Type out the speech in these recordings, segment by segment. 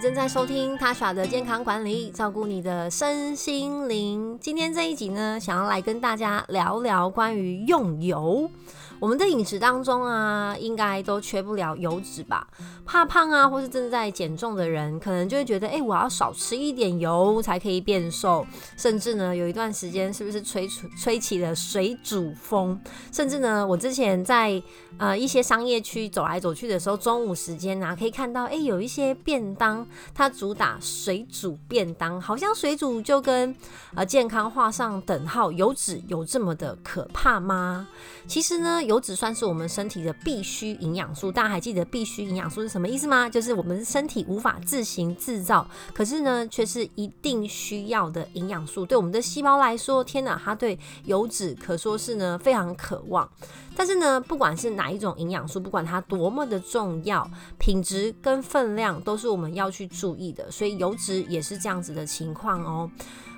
正在收听他耍的健康管理，照顾你的身心灵。今天这一集呢，想要来跟大家聊聊关于用油。我们的饮食当中啊，应该都缺不了油脂吧？怕胖啊，或是正在减重的人，可能就会觉得，哎，我要少吃一点油才可以变瘦。甚至呢，有一段时间是不是吹吹起了水煮风？甚至呢，我之前在呃一些商业区走来走去的时候，中午时间啊，可以看到，哎，有一些便当，它主打水煮便当，好像水煮就跟呃健康画上等号。油脂有这么的可怕吗？其实呢。油脂算是我们身体的必需营养素，大家还记得必需营养素是什么意思吗？就是我们身体无法自行制造，可是呢却是一定需要的营养素。对我们的细胞来说，天哪，它对油脂可说是呢非常渴望。但是呢，不管是哪一种营养素，不管它多么的重要，品质跟分量都是我们要去注意的。所以油脂也是这样子的情况哦。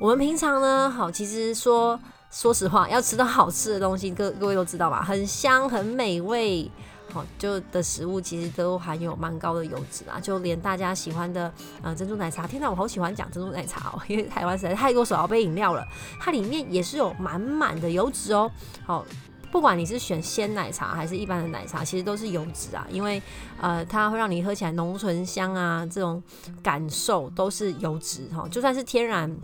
我们平常呢，好，其实说。说实话，要吃到好吃的东西，各各位都知道吧？很香、很美味，好就的食物，其实都含有蛮高的油脂啊。就连大家喜欢的呃珍珠奶茶，天哪，我好喜欢讲珍珠奶茶哦，因为台湾实在太多手摇杯饮料了，它里面也是有满满的油脂哦。好，不管你是选鲜奶茶还是一般的奶茶，其实都是油脂啊，因为呃它会让你喝起来浓醇香啊，这种感受都是油脂哈。就算是天然。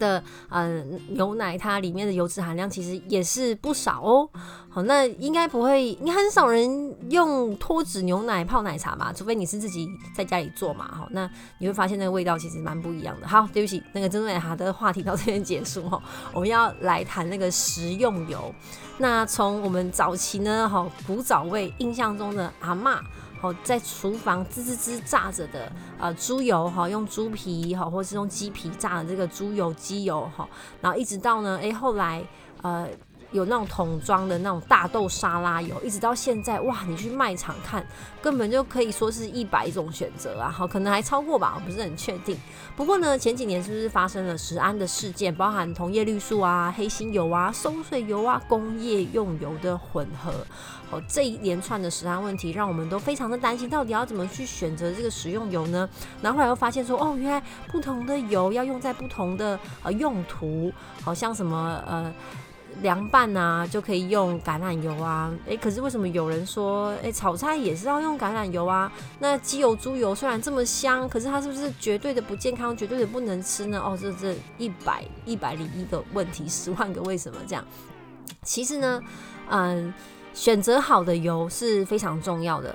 的嗯，牛奶它里面的油脂含量其实也是不少哦。好，那应该不会，你很少人用脱脂牛奶泡奶茶嘛？除非你是自己在家里做嘛。好，那你会发现那个味道其实蛮不一样的。好，对不起，那个珍珠奶茶的话题到这边结束哈。我们要来谈那个食用油。那从我们早期呢，哈，古早味印象中的阿妈。好，在厨房滋滋滋炸着的呃猪油哈，用猪皮哈，或是用鸡皮炸的这个猪油鸡油哈，然后一直到呢，哎，后来呃。有那种桶装的那种大豆沙拉油，一直到现在哇，你去卖场看，根本就可以说是一百种选择啊，好，可能还超过吧，我不是很确定。不过呢，前几年是不是发生了食安的事件，包含同叶绿素啊、黑心油啊、松水油啊、工业用油的混合，好，这一连串的食安问题，让我们都非常的担心，到底要怎么去选择这个食用油呢？然后后来又发现说，哦，原来不同的油要用在不同的呃用途，好像什么呃。凉拌啊，就可以用橄榄油啊。诶，可是为什么有人说，诶，炒菜也是要用橄榄油啊？那鸡油、猪油虽然这么香，可是它是不是绝对的不健康、绝对的不能吃呢？哦，这这一百一百零一个问题，十万个为什么这样？其实呢，嗯，选择好的油是非常重要的。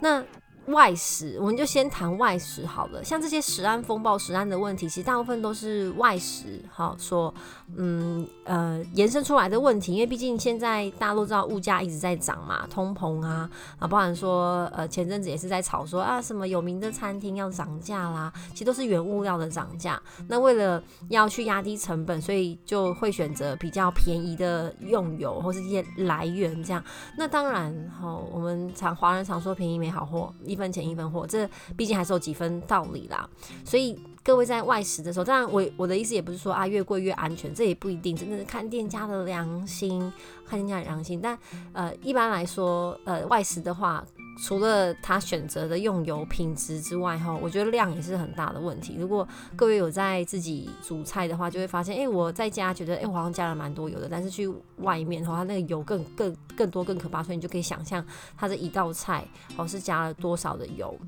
那外食，我们就先谈外食好了。像这些食安风暴、食安的问题，其实大部分都是外食，好说，嗯呃，延伸出来的问题。因为毕竟现在大陆知道物价一直在涨嘛，通膨啊，啊，包含说，呃，前阵子也是在吵说啊，什么有名的餐厅要涨价啦，其实都是原物料的涨价。那为了要去压低成本，所以就会选择比较便宜的用油或是一些来源这样。那当然，好，我们常华人常说便宜没好货。一分钱一分货，这毕竟还是有几分道理啦。所以各位在外食的时候，当然我我的意思也不是说啊越贵越安全，这也不一定，真的是看店家的良心，看店家的良心。但呃一般来说，呃外食的话，除了他选择的用油品质之外，哈，我觉得量也是很大的问题。如果各位有在自己煮菜的话，就会发现，哎，我在家觉得，哎，我好像加了蛮多油的，但是去外面的话，它那个油更更更多更可怕，所以你就可以想象它这一道菜哦是加了多少的油。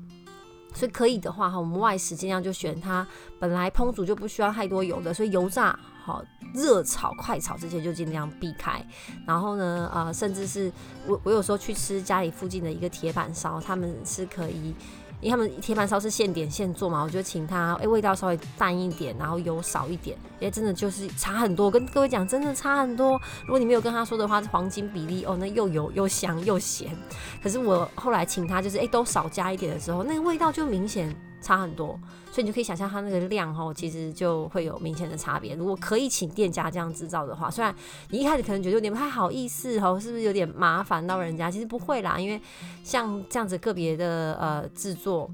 所以可以的话哈，我们外食尽量就选它本来烹煮就不需要太多油的，所以油炸、好热炒、快炒这些就尽量避开。然后呢，呃，甚至是我我有时候去吃家里附近的一个铁板烧，他们是可以。因为他们铁板烧是现点现做嘛，我就请他，哎，味道稍微淡一点，然后油少一点，哎，真的就是差很多。跟各位讲，真的差很多。如果你没有跟他说的话，黄金比例哦，那又油又香又咸。可是我后来请他，就是哎，都少加一点的时候，那个味道就明显。差很多，所以你就可以想象它那个量哈，其实就会有明显的差别。如果可以请店家这样制造的话，虽然你一开始可能觉得有点不太好意思哈，是不是有点麻烦到人家？其实不会啦，因为像这样子个别的呃制作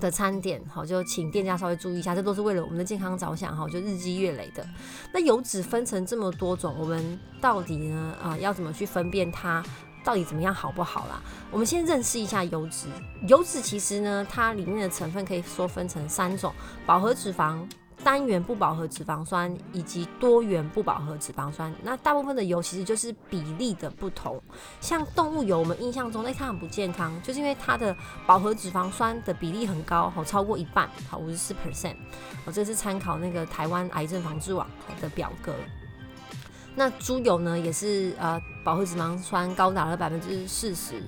的餐点，好就请店家稍微注意一下，这都是为了我们的健康着想哈，就日积月累的。那油脂分成这么多种，我们到底呢啊要怎么去分辨它？到底怎么样好不好啦？我们先认识一下油脂。油脂其实呢，它里面的成分可以说分成三种：饱和脂肪。单元不饱和脂肪酸以及多元不饱和脂肪酸，那大部分的油其实就是比例的不同。像动物油，我们印象中，哎，它很不健康，就是因为它的饱和脂肪酸的比例很高，好，超过一半，好，五十四 percent。我，这是参考那个台湾癌症防治网的表格。那猪油呢，也是呃，饱和脂肪酸高达了百分之四十。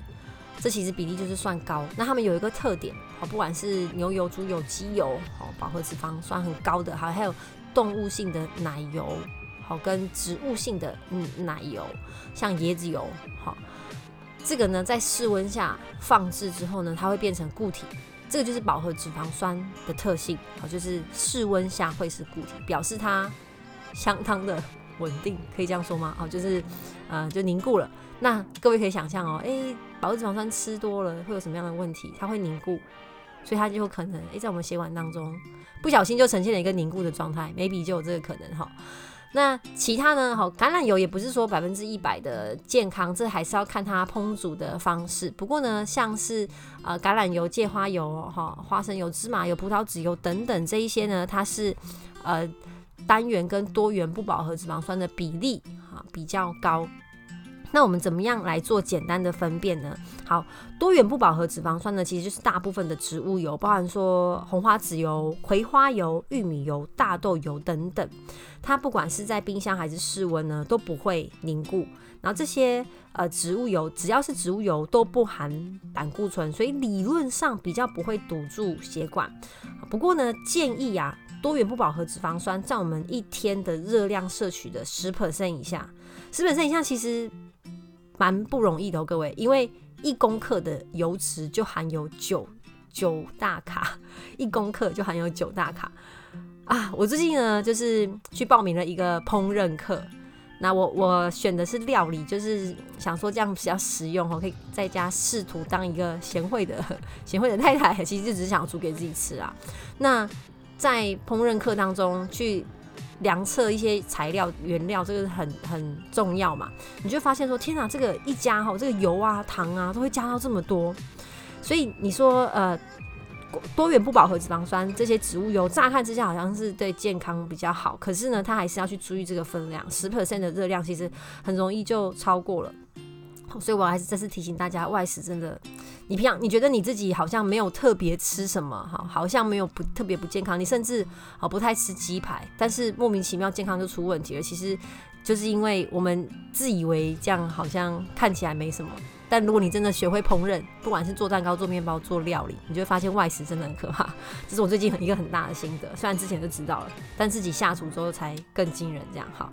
这其实比例就是算高，那它们有一个特点，好，不管是牛油、猪油、鸡油，好，饱和脂肪酸很高的，还还有动物性的奶油，好，跟植物性的嗯奶油，像椰子油，好，这个呢在室温下放置之后呢，它会变成固体，这个就是饱和脂肪酸的特性，好，就是室温下会是固体，表示它相当的稳定，可以这样说吗？好，就是呃就凝固了。那各位可以想象哦，诶，饱和脂肪酸吃多了会有什么样的问题？它会凝固，所以它就有可能诶，在我们血管当中不小心就呈现了一个凝固的状态，maybe 就有这个可能哈。那其他呢？好，橄榄油也不是说百分之一百的健康，这还是要看它烹煮的方式。不过呢，像是呃橄榄油、芥花油、哈花生油、芝麻油、葡萄籽油等等这一些呢，它是呃单元跟多元不饱和脂肪酸的比例哈比较高。那我们怎么样来做简单的分辨呢？好多元不饱和脂肪酸呢，其实就是大部分的植物油，包含说红花籽油、葵花油、玉米油、大豆油等等。它不管是在冰箱还是室温呢，都不会凝固。然后这些呃植物油，只要是植物油都不含胆固醇，所以理论上比较不会堵住血管。不过呢，建议呀，多元不饱和脂肪酸占我们一天的热量摄取的十 percent 以下，十 percent 以下其实。蛮不容易的，各位，因为一公克的油脂就含有九九大卡，一公克就含有九大卡啊！我最近呢，就是去报名了一个烹饪课，那我我选的是料理，就是想说这样比较实用哦，可以在家试图当一个贤惠的 贤惠的太太，其实就只是想煮给自己吃啊。那在烹饪课当中去。量测一些材料原料，这个很很重要嘛？你就发现说，天哪，这个一加哈，这个油啊、糖啊都会加到这么多，所以你说呃，多元不饱和脂肪酸这些植物油，乍看之下好像是对健康比较好，可是呢，它还是要去注意这个分量，十 percent 的热量其实很容易就超过了。所以我还是再次提醒大家，外食真的，你平常你觉得你自己好像没有特别吃什么哈，好像没有不特别不健康，你甚至啊不太吃鸡排，但是莫名其妙健康就出问题了。其实就是因为我们自以为这样好像看起来没什么。但如果你真的学会烹饪，不管是做蛋糕、做面包、做料理，你就会发现外食真的很可怕。这是我最近很一个很大的心得，虽然之前就知道了，但自己下厨之后才更惊人。这样哈，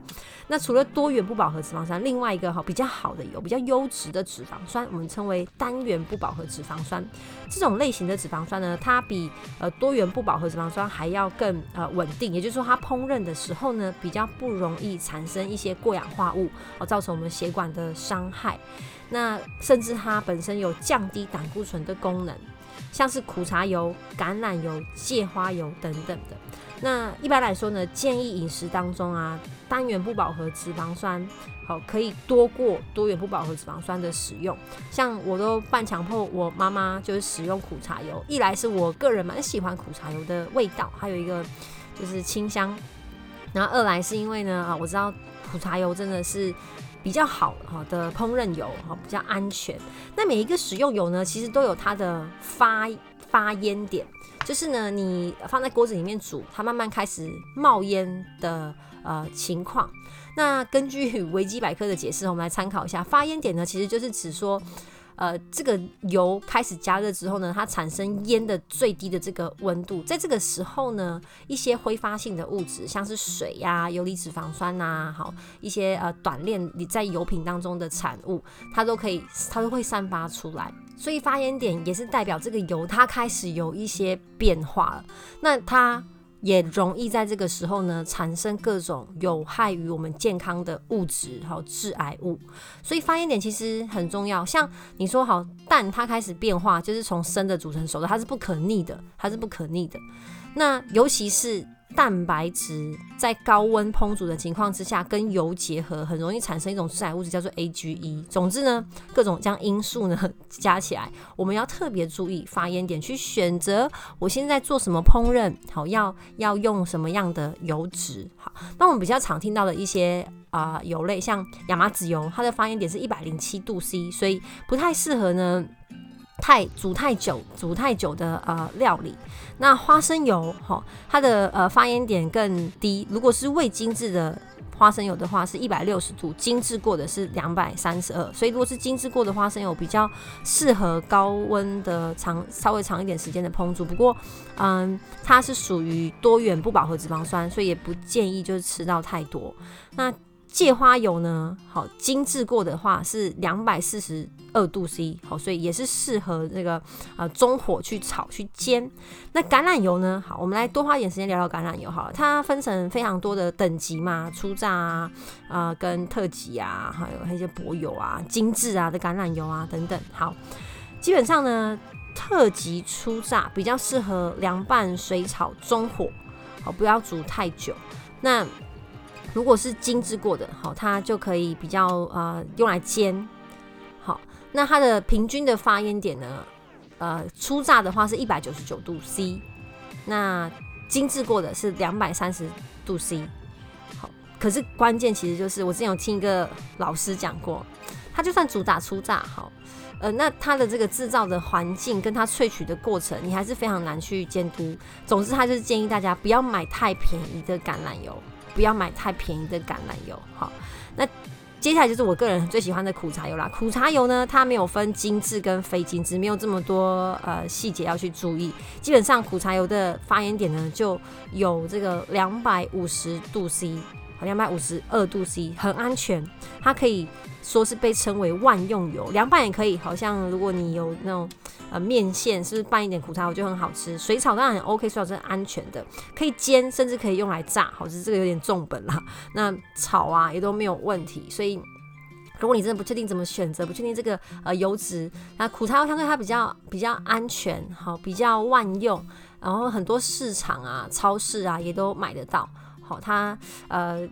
那除了多元不饱和脂肪酸，另外一个哈比较好的油、比较优质的脂肪酸，我们称为单元不饱和脂肪酸。这种类型的脂肪酸呢，它比呃多元不饱和脂肪酸还要更呃稳定，也就是说它烹饪的时候呢，比较不容易产生一些过氧化物，而造成我们血管的伤害。那甚至它本身有降低胆固醇的功能，像是苦茶油、橄榄油、芥花油等等的。那一般来说呢，建议饮食当中啊，单元不饱和脂肪酸好可以多过多元不饱和脂肪酸的使用。像我都半强迫我妈妈就是使用苦茶油，一来是我个人蛮喜欢苦茶油的味道，还有一个就是清香。然后二来是因为呢啊，我知道苦茶油真的是。比较好哈的烹饪油哈比较安全。那每一个食用油呢，其实都有它的发发烟点，就是呢你放在锅子里面煮，它慢慢开始冒烟的呃情况。那根据维基百科的解释，我们来参考一下，发烟点呢其实就是指说。呃，这个油开始加热之后呢，它产生烟的最低的这个温度，在这个时候呢，一些挥发性的物质，像是水呀、游离脂肪酸呐，好一些呃短链你在油品当中的产物，它都可以，它都会散发出来。所以发烟点也是代表这个油它开始有一些变化了。那它。也容易在这个时候呢产生各种有害于我们健康的物质，好致癌物。所以发现点其实很重要。像你说好蛋，它开始变化，就是从生的煮成熟的，它是不可逆的，它是不可逆的。那尤其是蛋白质在高温烹煮的情况之下，跟油结合，很容易产生一种致癌物质，叫做 AGE。总之呢，各种这样因素呢 加起来，我们要特别注意发烟点，去选择我现在做什么烹饪，好要要用什么样的油脂。好，那我们比较常听到的一些啊油类，像亚麻籽油，它的发烟点是一百零七度 C，所以不太适合呢。太煮太久，煮太久的呃料理，那花生油哈，它的呃发烟点更低。如果是未精制的花生油的话，是一百六十度，精制过的是两百三十二。所以如果是精制过的花生油，比较适合高温的长稍微长一点时间的烹煮。不过，嗯，它是属于多元不饱和脂肪酸，所以也不建议就是吃到太多。那芥花油呢？好，精致过的话是两百四十二度 C，好，所以也是适合那个呃中火去炒去煎。那橄榄油呢？好，我们来多花一点时间聊聊橄榄油好了。它分成非常多的等级嘛，初榨啊，呃，跟特级啊，还有一些薄油啊、精致啊的橄榄油啊等等。好，基本上呢，特级初榨比较适合凉拌、水炒、中火，好，不要煮太久。那如果是精致过的，好，它就可以比较呃用来煎，好，那它的平均的发烟点呢，呃，初榨的话是一百九十九度 C，那精致过的是两百三十度 C，好，可是关键其实就是我之前有听一个老师讲过，他就算主打初榨，好，呃，那它的这个制造的环境跟它萃取的过程，你还是非常难去监督。总之，他就是建议大家不要买太便宜的橄榄油。不要买太便宜的橄榄油，好。那接下来就是我个人最喜欢的苦茶油啦。苦茶油呢，它没有分精致跟非精致，没有这么多呃细节要去注意。基本上苦茶油的发烟点呢，就有这个两百五十度 C，两百五十二度 C，很安全，它可以。说是被称为万用油，凉拌也可以。好像如果你有那种呃面线，是不是拌一点苦茶油就很好吃？水炒当然很 OK，水草是安全的，可以煎，甚至可以用来炸。好，是这个有点重本啦。那炒啊也都没有问题。所以如果你真的不确定怎么选择，不确定这个呃油脂，那苦茶相对它比较比较安全，好比较万用，然后很多市场啊、超市啊也都买得到。好，它呃。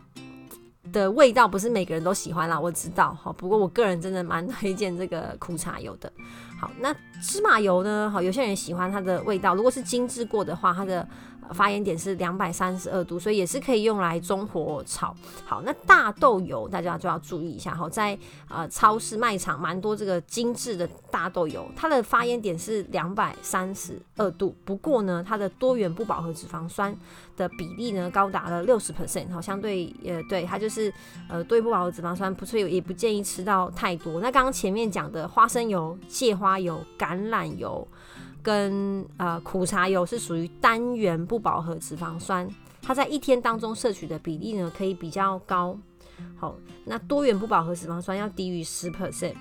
的味道不是每个人都喜欢啦，我知道哈。不过我个人真的蛮推荐这个苦茶油的。好，那芝麻油呢？好，有些人喜欢它的味道，如果是精致过的话，它的。发炎点是两百三十二度，所以也是可以用来中火炒。好，那大豆油大家就要注意一下。好，在呃超市卖场蛮多这个精致的大豆油，它的发烟点是两百三十二度。不过呢，它的多元不饱和脂肪酸的比例呢高达了六十 percent。好，相对呃对它就是呃多不饱和脂肪酸，不是也不建议吃到太多。那刚刚前面讲的花生油、芥花油、橄榄油。跟呃苦茶油是属于单元不饱和脂肪酸，它在一天当中摄取的比例呢可以比较高。好，那多元不饱和脂肪酸要低于十 percent，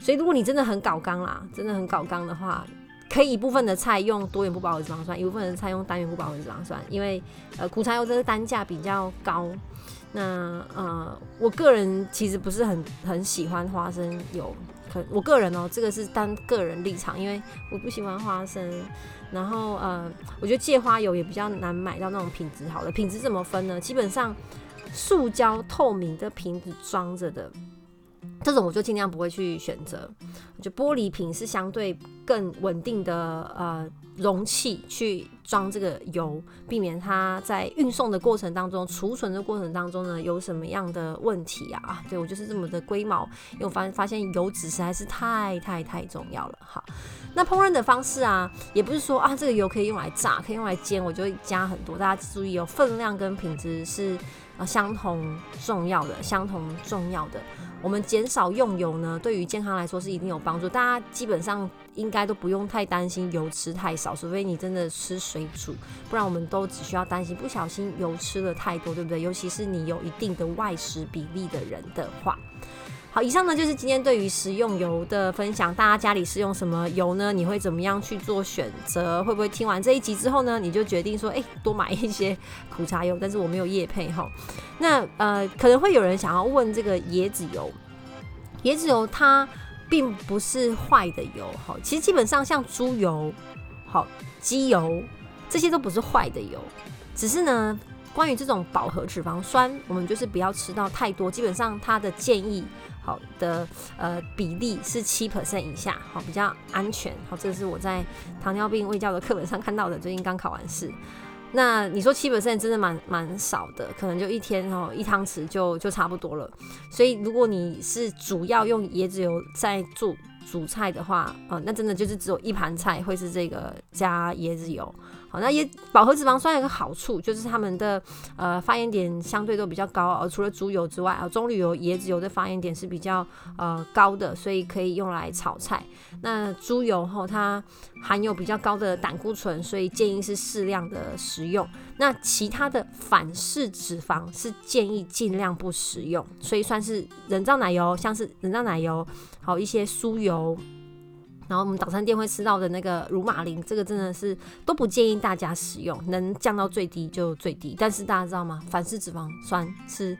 所以如果你真的很搞刚啦，真的很搞刚的话，可以一部分的菜用多元不饱和脂肪酸，一部分的菜用单元不饱和脂肪酸，因为呃苦茶油这个单价比较高。那呃我个人其实不是很很喜欢花生油。可我个人哦，这个是单个人立场，因为我不喜欢花生。然后呃，我觉得芥花油也比较难买到那种品质好的。品质怎么分呢？基本上塑胶透明的瓶子装着的这种，我就尽量不会去选择。就玻璃瓶是相对更稳定的呃容器去。装这个油，避免它在运送的过程当中、储存的过程当中呢，有什么样的问题啊？啊，对我就是这么的龟毛，因为我发发现油脂实在是太太太重要了。好，那烹饪的方式啊，也不是说啊，这个油可以用来炸，可以用来煎，我就会加很多。大家注意哦，分量跟品质是啊相同重要的，相同重要的。我们减少用油呢，对于健康来说是一定有帮助。大家基本上应该都不用太担心油吃太少，除非你真的吃水煮，不然我们都只需要担心不小心油吃了太多，对不对？尤其是你有一定的外食比例的人的话。好，以上呢就是今天对于食用油的分享。大家家里是用什么油呢？你会怎么样去做选择？会不会听完这一集之后呢，你就决定说，哎，多买一些苦茶油？但是我没有叶配哈。那呃，可能会有人想要问这个椰子油，椰子油它并不是坏的油，哈。其实基本上像猪油、好鸡油这些都不是坏的油。只是呢，关于这种饱和脂肪酸，我们就是不要吃到太多，基本上它的建议好的呃比例是七 percent 以下，好比较安全。好，这是我在糖尿病卫教的课本上看到的，最近刚考完试。那你说七 percent 真的蛮蛮少的，可能就一天哦一汤匙就就差不多了。所以如果你是主要用椰子油在做煮菜的话，呃，那真的就是只有一盘菜会是这个加椰子油。好，那也饱和脂肪酸有个好处，就是它们的呃发炎点相对都比较高，呃，除了猪油之外，啊，棕榈油、椰子油的发炎点是比较呃高的，所以可以用来炒菜。那猪油后它含有比较高的胆固醇，所以建议是适量的食用。那其他的反式脂肪是建议尽量不食用，所以算是人造奶油，像是人造奶油，好一些酥油。然后我们早餐店会吃到的那个乳马林，这个真的是都不建议大家使用，能降到最低就最低。但是大家知道吗？反式脂肪酸是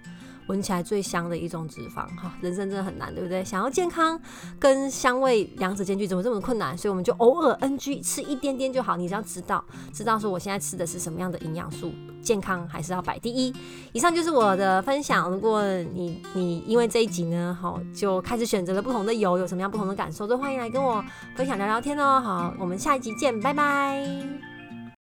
闻起来最香的一种脂肪，哈，人生真的很难，对不对？想要健康跟香味两者兼具，怎么这么困难？所以我们就偶尔 NG 吃一点点就好。你只要知道，知道说我现在吃的是什么样的营养素。健康还是要摆第一。以上就是我的分享。如果你你因为这一集呢，好就开始选择了不同的油，有什么样不同的感受，都欢迎来跟我分享聊聊天哦。好，我们下一集见，拜拜。